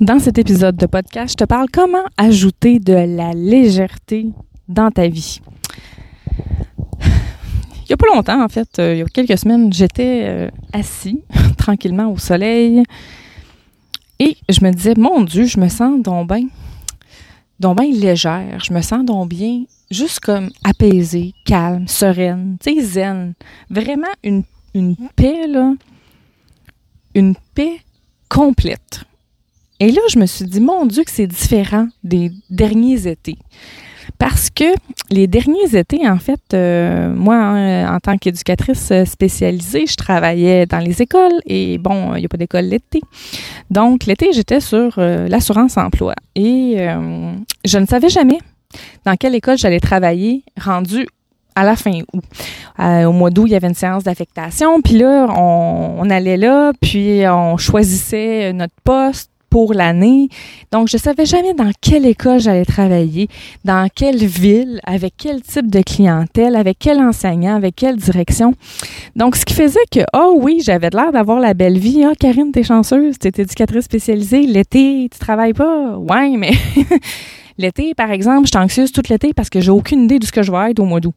Dans cet épisode de podcast, je te parle comment ajouter de la légèreté dans ta vie. Il n'y a pas longtemps, en fait, euh, il y a quelques semaines, j'étais euh, assis tranquillement au soleil et je me disais, mon Dieu, je me sens donc bien, donc bien légère, je me sens donc bien, juste comme apaisée, calme, sereine, tu zen. Vraiment une, une paix, là, une paix complète. Et là, je me suis dit, mon Dieu, que c'est différent des derniers étés. Parce que les derniers étés, en fait, euh, moi, hein, en tant qu'éducatrice spécialisée, je travaillais dans les écoles et bon, il n'y a pas d'école l'été. Donc, l'été, j'étais sur euh, l'assurance emploi et euh, je ne savais jamais dans quelle école j'allais travailler rendu à la fin août. au mois d'août, il y avait une séance d'affectation, puis là, on, on, allait là, puis on choisissait notre poste pour l'année. Donc, je savais jamais dans quelle école j'allais travailler, dans quelle ville, avec quel type de clientèle, avec quel enseignant, avec quelle direction. Donc, ce qui faisait que, oh oui, j'avais l'air d'avoir la belle vie. Ah, Karine, t'es chanceuse, t'es éducatrice spécialisée. L'été, tu travailles pas? Ouais, mais l'été, par exemple, je suis anxieuse toute l'été parce que j'ai aucune idée de ce que je vais être au mois d'août.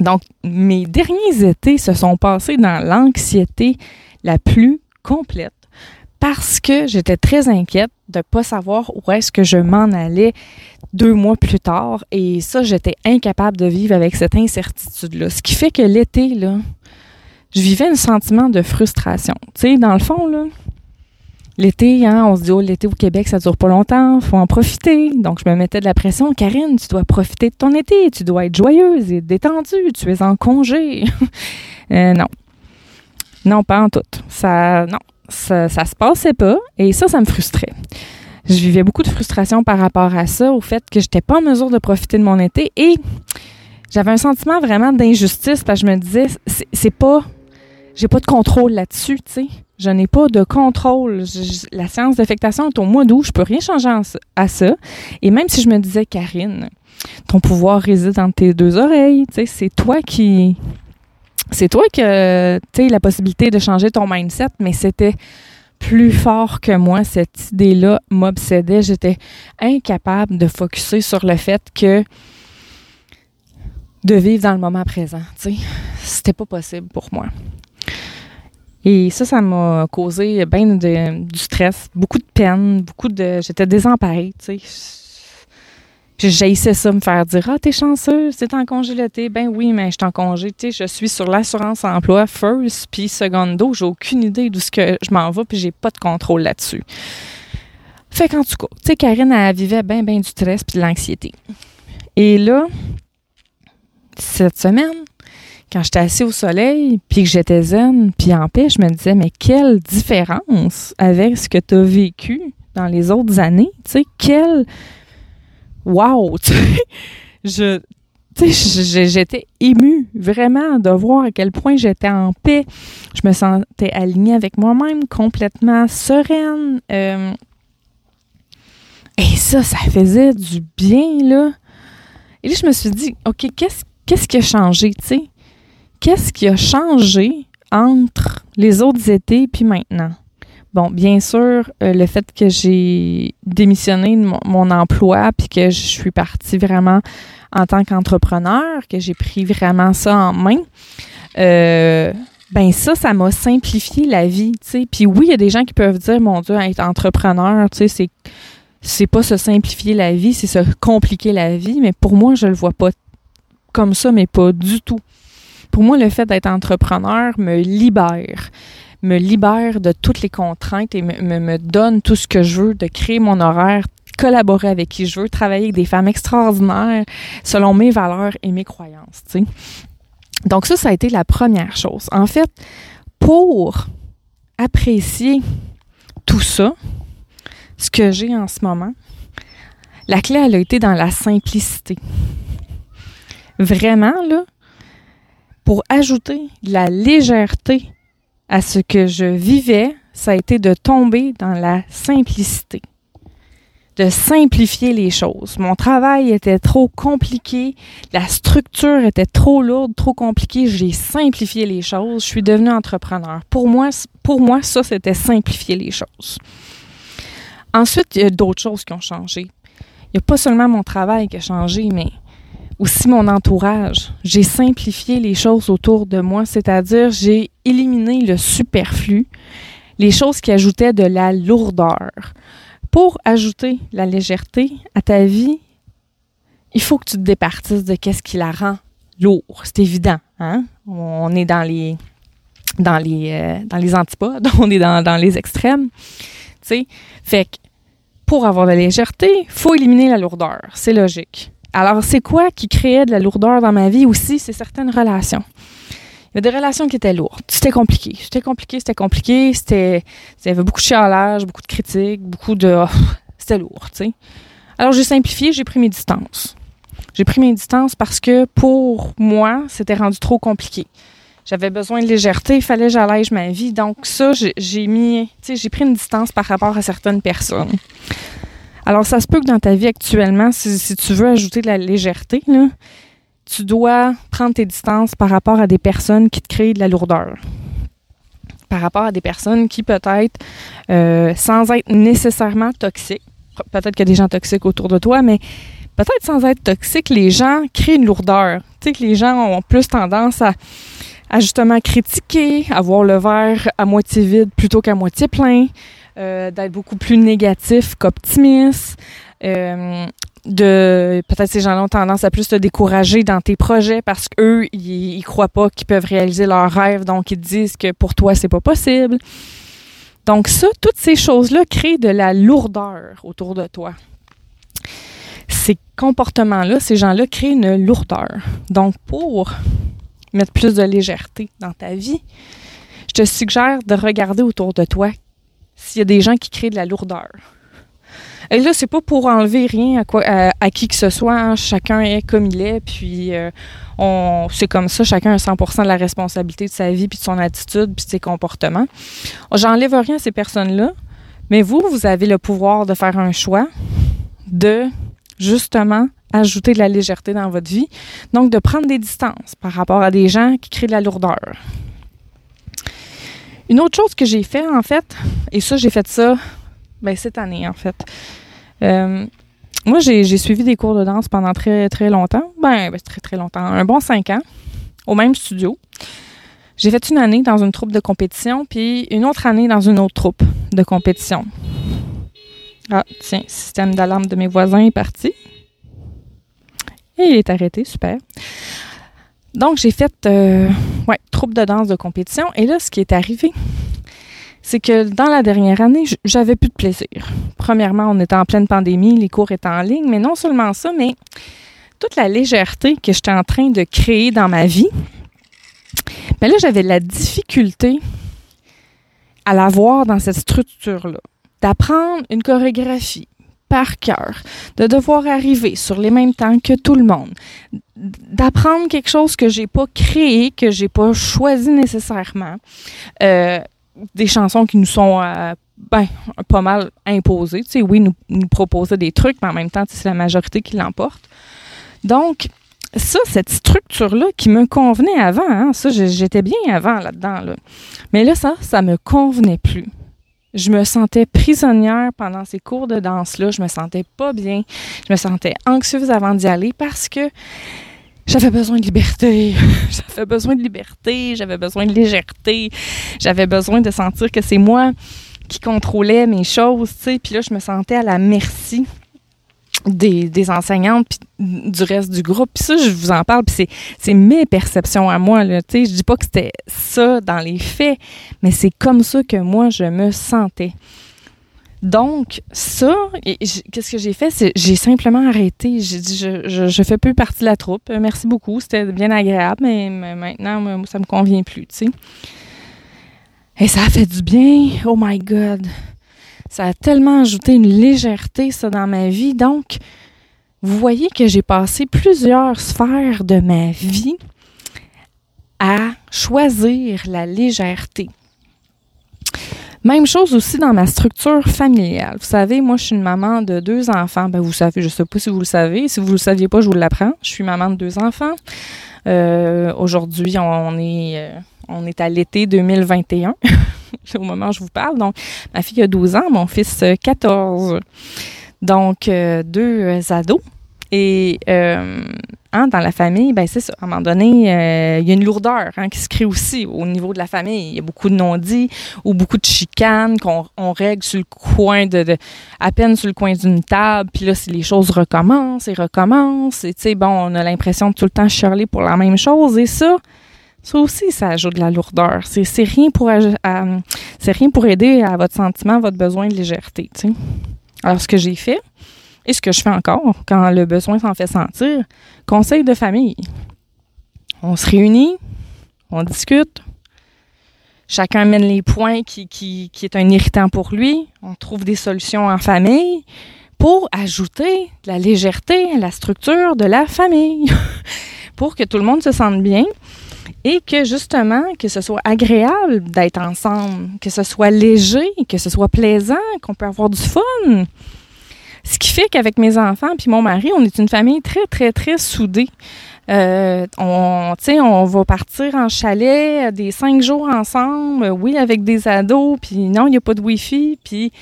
Donc, mes derniers étés se sont passés dans l'anxiété la plus complète parce que j'étais très inquiète de ne pas savoir où est-ce que je m'en allais deux mois plus tard. Et ça, j'étais incapable de vivre avec cette incertitude-là. Ce qui fait que l'été, là, je vivais un sentiment de frustration. Tu sais, dans le fond, là, l'été, hein, on se dit, oh, l'été au Québec, ça dure pas longtemps, faut en profiter. Donc, je me mettais de la pression. Karine, tu dois profiter de ton été, tu dois être joyeuse et détendue, tu es en congé. euh, non. Non, pas en tout. Ça, non, ça, ça se passait pas et ça, ça me frustrait. Je vivais beaucoup de frustration par rapport à ça, au fait que j'étais pas en mesure de profiter de mon été et j'avais un sentiment vraiment d'injustice parce que je me disais, c'est pas, j'ai pas de contrôle là-dessus, tu sais. Je n'ai pas de contrôle. la séance d'affectation est au mois d'août, je peux rien changer à ça. Et même si je me disais, Karine, ton pouvoir réside dans tes deux oreilles, tu sais, c'est toi qui, c'est toi que tu la possibilité de changer ton mindset, mais c'était plus fort que moi. Cette idée-là m'obsédait. J'étais incapable de focuser sur le fait que de vivre dans le moment présent. Tu sais, c'était pas possible pour moi. Et ça, ça m'a causé bien du stress, beaucoup de peine, beaucoup de. J'étais désemparée, tu sais j'haïssais ça, me faire dire Ah, t'es chanceux, c'est en congé l'été. Ben oui, mais je suis en congé. Je suis sur l'assurance emploi first, puis secondo, j'ai aucune idée d'où ce que je m'en vais, puis j'ai pas de contrôle là-dessus. Fait qu'en tout cas, tu sais, Karine, elle vivait bien, bien du stress puis de l'anxiété. Et là, cette semaine, quand j'étais assis au soleil, puis que j'étais zen, puis en paix, je me disais, mais quelle différence avec ce que tu as vécu dans les autres années, tu sais, quelle wow, tu sais, j'étais émue vraiment de voir à quel point j'étais en paix. Je me sentais alignée avec moi-même, complètement sereine. Euh, et ça, ça faisait du bien, là. Et là, je me suis dit, OK, qu'est-ce, qu'est-ce qui a changé, tu sais? Qu'est-ce qui a changé entre les autres étés puis maintenant? Bon, bien sûr, euh, le fait que j'ai démissionné de mon, emploi puis que je suis partie vraiment en tant qu'entrepreneur, que j'ai pris vraiment ça en main, euh, ben ça, ça m'a simplifié la vie, tu sais. Puis oui, il y a des gens qui peuvent dire, mon Dieu, être entrepreneur, tu sais, c'est c'est pas se simplifier la vie, c'est se compliquer la vie. Mais pour moi, je le vois pas comme ça, mais pas du tout. Pour moi, le fait d'être entrepreneur me libère me libère de toutes les contraintes et me, me, donne tout ce que je veux, de créer mon horaire, collaborer avec qui je veux, travailler avec des femmes extraordinaires selon mes valeurs et mes croyances. sais. Donc ça, ça a été la première chose. En fait, pour apprécier tout ça, ce que j'ai en ce moment, la clé, elle a été dans la simplicité. Vraiment, là, pour ajouter la légèreté à ce que je vivais, ça a été de tomber dans la simplicité, de simplifier les choses. Mon travail était trop compliqué, la structure était trop lourde, trop compliquée, j'ai simplifié les choses, je suis devenue entrepreneur. Pour moi, pour moi ça, c'était simplifier les choses. Ensuite, il y a d'autres choses qui ont changé. Il n'y a pas seulement mon travail qui a changé, mais aussi mon entourage. J'ai simplifié les choses autour de moi, c'est-à-dire j'ai éliminé le superflu, les choses qui ajoutaient de la lourdeur. Pour ajouter la légèreté à ta vie, il faut que tu te départisses de qu'est-ce qui la rend lourd. C'est évident, hein? On est dans les dans les euh, dans les antipodes, on est dans, dans les extrêmes. Tu sais, fait que pour avoir de la légèreté, faut éliminer la lourdeur. C'est logique. Alors, c'est quoi qui créait de la lourdeur dans ma vie aussi? C'est certaines relations. Il y a des relations qui étaient lourdes. C'était compliqué. C'était compliqué, c'était compliqué. Il y avait beaucoup de chialage, beaucoup de critiques, beaucoup de... Oh, c'était lourd, tu sais. Alors, j'ai simplifié, j'ai pris mes distances. J'ai pris mes distances parce que pour moi, c'était rendu trop compliqué. J'avais besoin de légèreté, il fallait que j'allège ma vie. Donc ça, j'ai mis, tu sais, j'ai pris une distance par rapport à certaines personnes. Alors ça se peut que dans ta vie actuellement, si, tu veux ajouter de la légèreté, tu dois prendre tes distances par rapport à des personnes qui te créent de la lourdeur. Par rapport à des personnes qui peut-être, euh, sans être nécessairement toxiques, peut-être qu'il y a des gens toxiques autour de toi, mais peut-être sans être toxiques, les gens créent une lourdeur. Tu sais que les gens ont plus tendance à à justement critiquer, à voir le verre à moitié vide plutôt qu'à moitié plein, d'être beaucoup plus négatif qu'optimiste. Euh, de peut-être ces gens-là ont tendance à plus te décourager dans tes projets parce qu'eux, ils, ils croient pas qu'ils peuvent réaliser leurs rêves, donc ils disent que pour toi, c'est pas possible. Donc ça, toutes ces choses-là créent de la lourdeur autour de toi. Ces comportements-là, ces gens-là créent une lourdeur. Donc pour mettre plus de légèreté dans ta vie, je te suggère de regarder autour de toi s'il y a des gens qui créent de la lourdeur. Et là, c'est pas pour enlever rien à, qui que ce soit. Hein. Chacun est comme il est, puis euh, on, c'est comme ça. Chacun a 100% de la responsabilité de sa vie, puis de son attitude, puis de ses comportements. J'enlève rien à ces personnes-là, mais vous, vous avez le pouvoir de faire un choix de justement ajouter de la légèreté dans votre vie. Donc, de prendre des distances par rapport à des gens qui créent de la lourdeur. Une autre chose que j'ai fait, en fait, et ça, j'ai fait ça ben, cette année, en fait. Euh, moi, j'ai suivi des cours de danse pendant très, très longtemps. Ben, ben, très, très longtemps. Un bon cinq ans, au même studio. J'ai fait une année dans une troupe de compétition, puis une autre année dans une autre troupe de compétition. Ah, tiens, système d'alarme de mes voisins est parti. Et il est arrêté, super. Donc, j'ai fait, euh, ouais, troupe de danse de compétition. Et là, ce qui est arrivé, c'est que dans la dernière année, j'avais plus de plaisir. Premièrement, on était en pleine pandémie, les cours étaient en ligne, mais non seulement ça, mais toute la légèreté que j'étais en train de créer dans ma vie, mais ben là, j'avais la difficulté à la voir dans cette structure-là. D'apprendre une chorégraphie, par cœur, de devoir arriver sur les mêmes temps que tout le monde, d'apprendre quelque chose que j'ai pas créé, que j'ai pas choisi nécessairement, euh, des chansons qui nous sont euh, ben, pas mal imposées. Tu sais, oui, nous, nous proposer des trucs, mais en même temps, c'est la majorité qui l'emporte. Donc, ça, cette structure-là qui me convenait avant, hein, ça, j'étais bien avant là-dedans, là. mais là, ça, ça me convenait plus. Je me sentais prisonnière pendant ces cours de danse-là. Je me sentais pas bien. Je me sentais anxieuse avant d'y aller parce que j'avais besoin de liberté. j'avais besoin de liberté. J'avais besoin de légèreté. J'avais besoin de sentir que c'est moi qui contrôlais mes choses, tu sais. Puis là, je me sentais à la merci des, enseignantes puis du reste du groupe. Ça, je vous en parle, puis c'est mes perceptions à moi. Là, je dis pas que c'était ça dans les faits, mais c'est comme ça que moi, je me sentais. Donc, ça, qu'est-ce que j'ai fait? C'est j'ai simplement arrêté. J'ai dit, je, fais plus partie de la troupe. Merci beaucoup. C'était bien agréable, mais, maintenant, ça me convient plus, tu sais. Et ça a fait du bien. Oh my God. Ça a tellement ajouté une légèreté, ça, dans ma vie. Donc, vous voyez que j'ai passé plusieurs sphères de ma vie à choisir la légèreté. Même chose aussi dans ma structure familiale. Vous savez, moi, je suis une maman de deux enfants. Ben, vous savez, je sais pas si vous le savez. Si vous le saviez pas, je vous l'apprends. Je suis maman de deux enfants. Euh, Aujourd'hui, on est, euh, on est à l'été 2021. au moment où je vous parle. Donc, ma fille a 12 ans, mon fils 14. Donc, deux ados. Et euh, hein, dans la famille, ben c'est ça. À un moment donné, euh, il y a une lourdeur hein, qui se crée aussi au niveau de la famille. Il y a beaucoup de non-dits ou beaucoup de chicanes qu'on on règle sur le coin de, à peine sur le coin d'une table. Puis là, si les choses recommencent et recommencent, et tu sais, bon, on a l'impression de tout le temps chialer pour la même chose. Et ça, ça aussi, ça ajoute de la lourdeur. C'est, c'est rien pour c'est rien pour aider à votre sentiment, votre besoin de légèreté. Alors, ce que j'ai fait, et ce que je fais encore quand le besoin s'en fait sentir, conseil de famille. On se réunit, on discute, chacun mène les points qui, qui, qui est un irritant pour lui, on trouve des solutions en famille pour ajouter de la légèreté à la structure de la famille, pour que tout le monde se sente bien et que justement, que ce soit agréable d'être ensemble, que ce soit léger, que ce soit plaisant, qu'on peut avoir du fun. Ce qui fait qu'avec mes enfants puis mon mari, on est une famille très, très, très soudée. Euh, on, on va partir en chalet euh, des cinq jours ensemble, oui, avec des ados, puis non, il n'y a pas de Wi-Fi, puis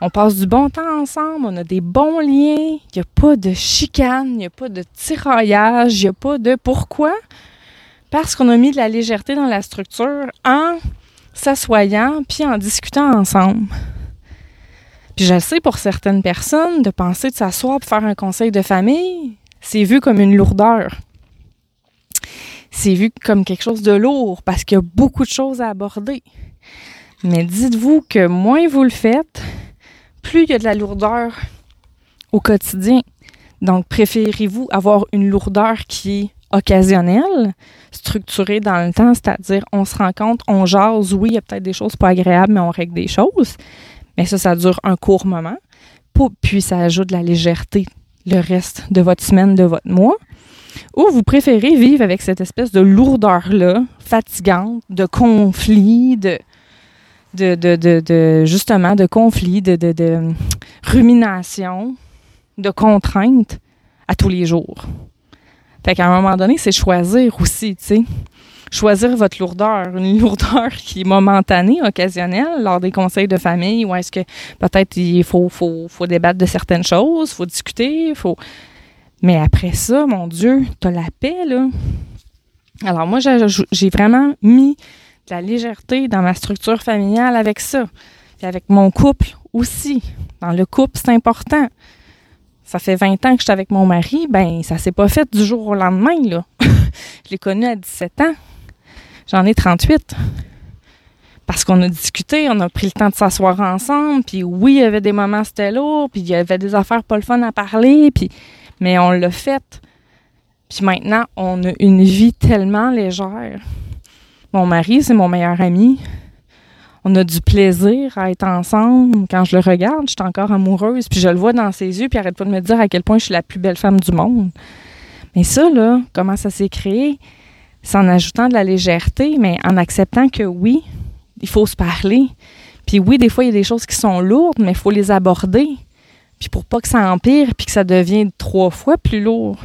on passe du bon temps ensemble, on a des bons liens, il n'y a pas de chicane, il n'y a pas de tiraillage, il n'y a pas de pourquoi? Parce qu'on a mis de la légèreté dans la structure en s'assoyant puis en discutant ensemble. Puis je sais pour certaines personnes, de penser de s'asseoir pour faire un conseil de famille, c'est vu comme une lourdeur. C'est vu comme quelque chose de lourd parce qu'il y a beaucoup de choses à aborder. Mais dites-vous que moins vous le faites, plus il y a de la lourdeur au quotidien. Donc, préférez-vous avoir une lourdeur qui est occasionnelle, structurée dans le temps, c'est-à-dire on se rencontre, on jase, oui, il y a peut-être des choses pas agréables, mais on règle des choses. Mais ça, ça dure un court moment. Puis ça ajoute de la légèreté le reste de votre semaine, de votre mois. Ou vous préférez vivre avec cette espèce de lourdeur-là, fatigante, de conflit, de, de, de, de, justement de conflit, de, de, de rumination, de contraintes à tous les jours. Fait qu'à un moment donné, c'est choisir aussi, tu sais choisir votre lourdeur, une lourdeur qui est momentanée, occasionnelle, lors des conseils de famille, ou est-ce que peut-être il faut, faut, faut débattre de certaines choses, faut discuter, faut... Mais après ça, mon Dieu, t'as la paix, là. Alors moi, j'ai vraiment mis de la légèreté dans ma structure familiale avec ça. Puis avec mon couple aussi. Dans le couple, c'est important. Ça fait 20 ans que je suis avec mon mari, ben ça s'est pas fait du jour au lendemain, là. je l'ai connu à 17 ans. J'en ai 38. Parce qu'on a discuté, on a pris le temps de s'asseoir ensemble, puis oui, il y avait des moments c'était lourd, puis il y avait des affaires pas le fun à parler, puis mais on l'a fait. Puis maintenant, on a une vie tellement légère. Mon mari, c'est mon meilleur ami. On a du plaisir à être ensemble. Quand je le regarde, je suis encore amoureuse, puis je le vois dans ses yeux, puis arrête pas de me dire à quel point je suis la plus belle femme du monde. Mais ça, là, comment ça s'est créé? c'est en ajoutant de la légèreté, mais en acceptant que oui, il faut se parler. Puis oui, des fois, il y a des choses qui sont lourdes, mais il faut les aborder. Puis pour pas que ça empire, puis que ça devienne trois fois plus lourd.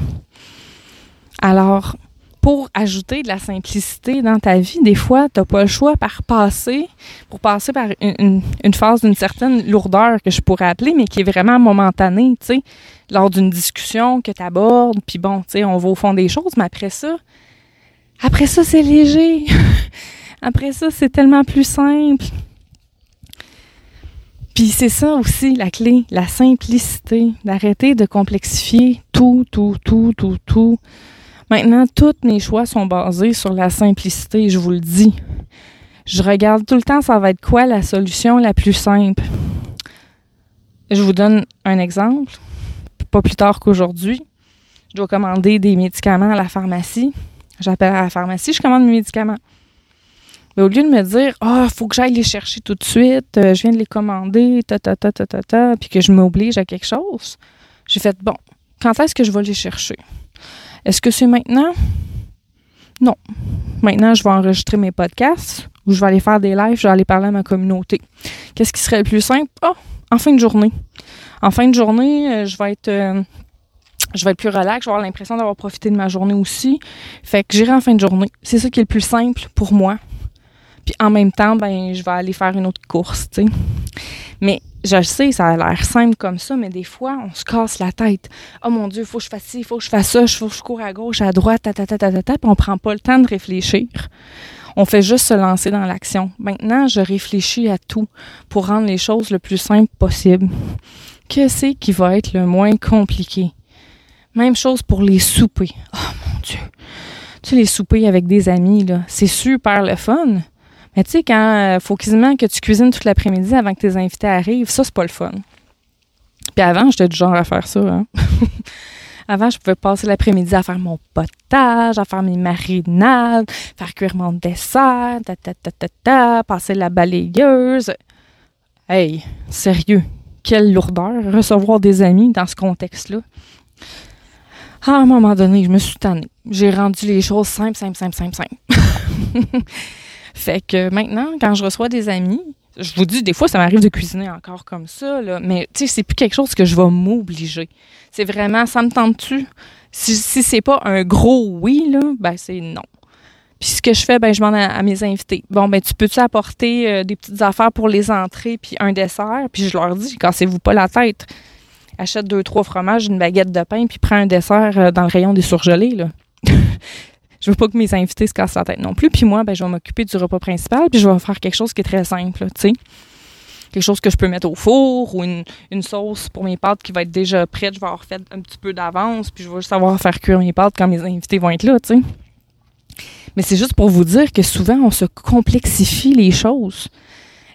Alors, pour ajouter de la simplicité dans ta vie, des fois, tu n'as pas le choix par passer, pour passer par une, une phase d'une certaine lourdeur que je pourrais appeler, mais qui est vraiment momentanée, tu sais, lors d'une discussion que tu abordes, puis bon, tu sais, on va au fond des choses, mais après ça, après ça, c'est léger. Après ça, c'est tellement plus simple. Puis c'est ça aussi la clé, la simplicité, d'arrêter de complexifier tout, tout, tout, tout, tout. Maintenant, tous mes choix sont basés sur la simplicité, je vous le dis. Je regarde tout le temps, ça va être quoi la solution la plus simple? Je vous donne un exemple, pas plus tard qu'aujourd'hui. Je dois commander des médicaments à la pharmacie. J'appelle à la pharmacie, je commande mes médicaments. Mais au lieu de me dire, ah, il faut que j'aille les chercher tout de suite, euh, je viens de les commander, ta, ta, ta, ta, ta, ta, puis que je m'oblige à quelque chose, j'ai fait, bon, quand est-ce que je vais les chercher? Est-ce que c'est maintenant? Non. Maintenant, je vais enregistrer mes podcasts ou je vais aller faire des lives, je vais aller parler à ma communauté. Qu'est-ce qui serait le plus simple? Ah, en fin de journée. En fin de journée, euh, je vais être euh, je vais être plus relax, je vais avoir l'impression d'avoir profité de ma journée aussi. Fait que j'irai en fin de journée. C'est ça qui est le plus simple pour moi. Puis en même temps, ben je vais aller faire une autre course, tu sais. Mais je sais, ça a l'air simple comme ça, mais des fois, on se casse la tête. Oh mon Dieu, il faut que je fasse ci, il faut que je fasse ça, faut que je cours à gauche, à droite, ta, ta, ta, ta, ta, ta, puis on prend pas le temps de réfléchir. On fait juste se lancer dans l'action. Maintenant, je réfléchis à tout pour rendre les choses le plus simple possible. Que c'est qui va être le moins compliqué? Même chose pour les soupers. Oh mon Dieu! Tu sais, les soupers avec des amis, là, c'est super le fun. Mais tu sais, quand il faut quasiment que tu cuisines toute l'après-midi avant que tes invités arrivent, ça, c'est pas le fun. Puis avant, j'étais du genre à faire ça. Hein? avant, je pouvais passer l'après-midi à faire mon potage, à faire mes marinades, faire cuire mon dessert, ta, ta, ta, ta, ta, passer la balayeuse. Hey, sérieux, quelle lourdeur recevoir des amis dans ce contexte-là. À un moment donné, je me suis tannée. J'ai rendu les choses simples, simples, simples, simples, simples. fait que maintenant, quand je reçois des amis, je vous dis, des fois, ça m'arrive de cuisiner encore comme ça, mais tu sais, c'est plus quelque chose que je vais m'obliger. C'est vraiment, ça me tente-tu? Si, c'est pas un gros oui, là, ben c'est non. Puis ce que je fais, ben je demande à, mes invités. Bon, ben tu peux-tu apporter euh, des petites affaires pour les entrées puis un dessert? Puis je leur dis, cassez-vous pas la tête. Achète deux, trois fromages, une baguette de pain, puis prends un dessert euh, dans le rayon des surgelés, là. je veux pas que mes invités se cassent la tête non plus. Puis moi, ben, je vais m'occuper du repas principal, puis je vais faire quelque chose qui est très simple, tu sais. Quelque chose que je peux mettre au four ou une, sauce pour mes pâtes qui va être déjà prête. Je vais avoir fait un petit peu d'avance, puis je vais savoir faire cuire mes pâtes quand mes invités vont être là, tu sais. Mais c'est juste pour vous dire que souvent, on se complexifie les choses.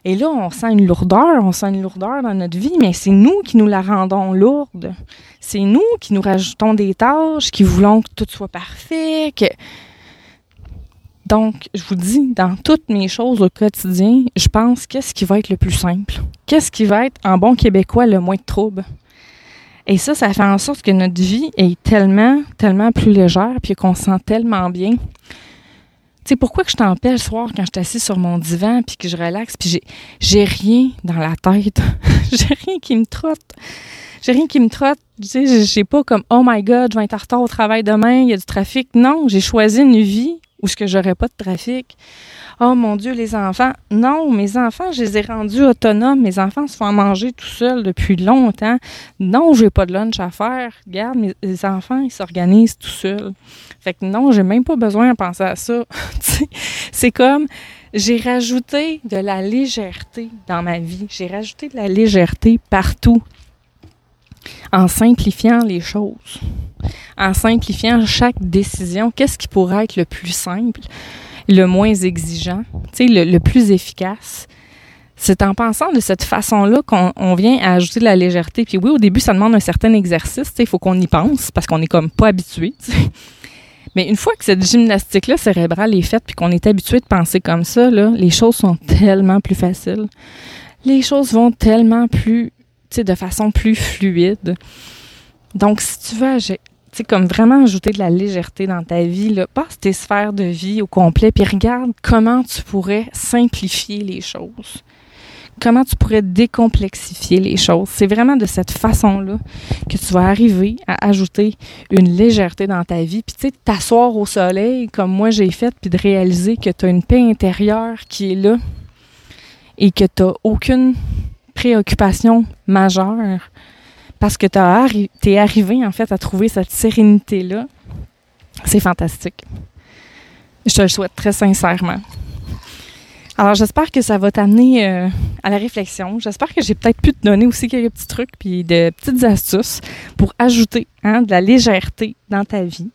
Et là, on sent une lourdeur, on sent une lourdeur dans notre vie, mais c'est nous qui nous la rendons lourde. C'est nous qui nous rajoutons des tâches, qui voulons que tout soit parfait. Donc, je vous dis, dans toutes mes choses au quotidien, je pense qu'est-ce qui va être le plus simple? Qu'est-ce qui va être, en bon québécois, le moins de trouble? Et ça, ça fait en sorte que notre vie est tellement, tellement plus légère, puis qu'on se sent tellement bien sais, pourquoi que je t'empêche le soir quand je suis assise sur mon divan puis que je relaxe puis j'ai, j'ai rien dans la tête. j'ai rien qui me trotte. J'ai rien qui me trotte. Tu sais, j'ai pas comme, oh my God, je vais être en retard au travail demain, il y a du trafic. Non, j'ai choisi une vie où ce que j'aurais pas de trafic. Oh mon Dieu, les enfants. Non, mes enfants, je les ai rendus autonomes. Mes enfants se font manger tout seuls depuis longtemps. Non, j'ai pas de lunch à faire. Regarde, mes enfants, ils s'organisent tout seuls. Fait que non, j'ai même pas besoin de penser à ça. c'est comme j'ai rajouté de la légèreté dans ma vie. J'ai rajouté de la légèreté partout en simplifiant les choses, en simplifiant chaque décision. Qu'est-ce qui pourrait être le plus simple? le moins exigeant, sais, le, plus efficace? C'est en pensant de cette façon-là qu'on vient à ajouter de la légèreté. Puis oui, au début, ça demande un certain exercice. Il faut qu'on y pense parce qu'on est comme pas habitué. Mais une fois que cette gymnastique-là cérébrale est faite puis qu'on est habitué de penser comme ça, les choses sont tellement plus faciles. Les choses vont tellement plus, de façon plus fluide. Donc, si tu veux sais, comme vraiment ajouter de la légèreté dans ta vie, passe tes sphères de vie au complet, puis regarde comment tu pourrais simplifier les choses. Comment tu pourrais décomplexifier les choses. C'est vraiment de cette façon-là que tu vas arriver à ajouter une légèreté dans ta vie. Puis tu sais, t'asseoir au soleil comme moi j'ai fait, puis de réaliser que tu as une paix intérieure qui est là et que tu n'as aucune préoccupation majeure parce que tu es arrivé en fait à trouver cette sérénité-là. C'est fantastique. Je te le souhaite très sincèrement. Alors, j'espère que ça va t'amener euh, à la réflexion. J'espère que j'ai peut-être pu te donner aussi quelques petits trucs puis de petites astuces pour ajouter hein, de la légèreté dans ta vie.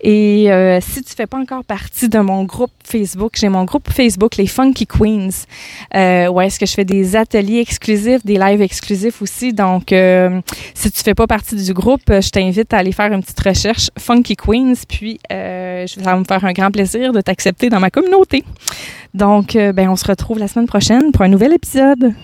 Et euh, si tu fais pas encore partie de mon groupe Facebook, j'ai mon groupe Facebook, les Funky Queens, euh, où est-ce que je fais des ateliers exclusifs, des lives exclusifs aussi. Donc, euh, si tu fais pas partie du groupe, je t'invite à aller faire une petite recherche Funky Queens, puis euh, ça va me faire un grand plaisir de t'accepter dans ma communauté. Donc, ben, on se retrouve la semaine prochaine pour un nouvel épisode.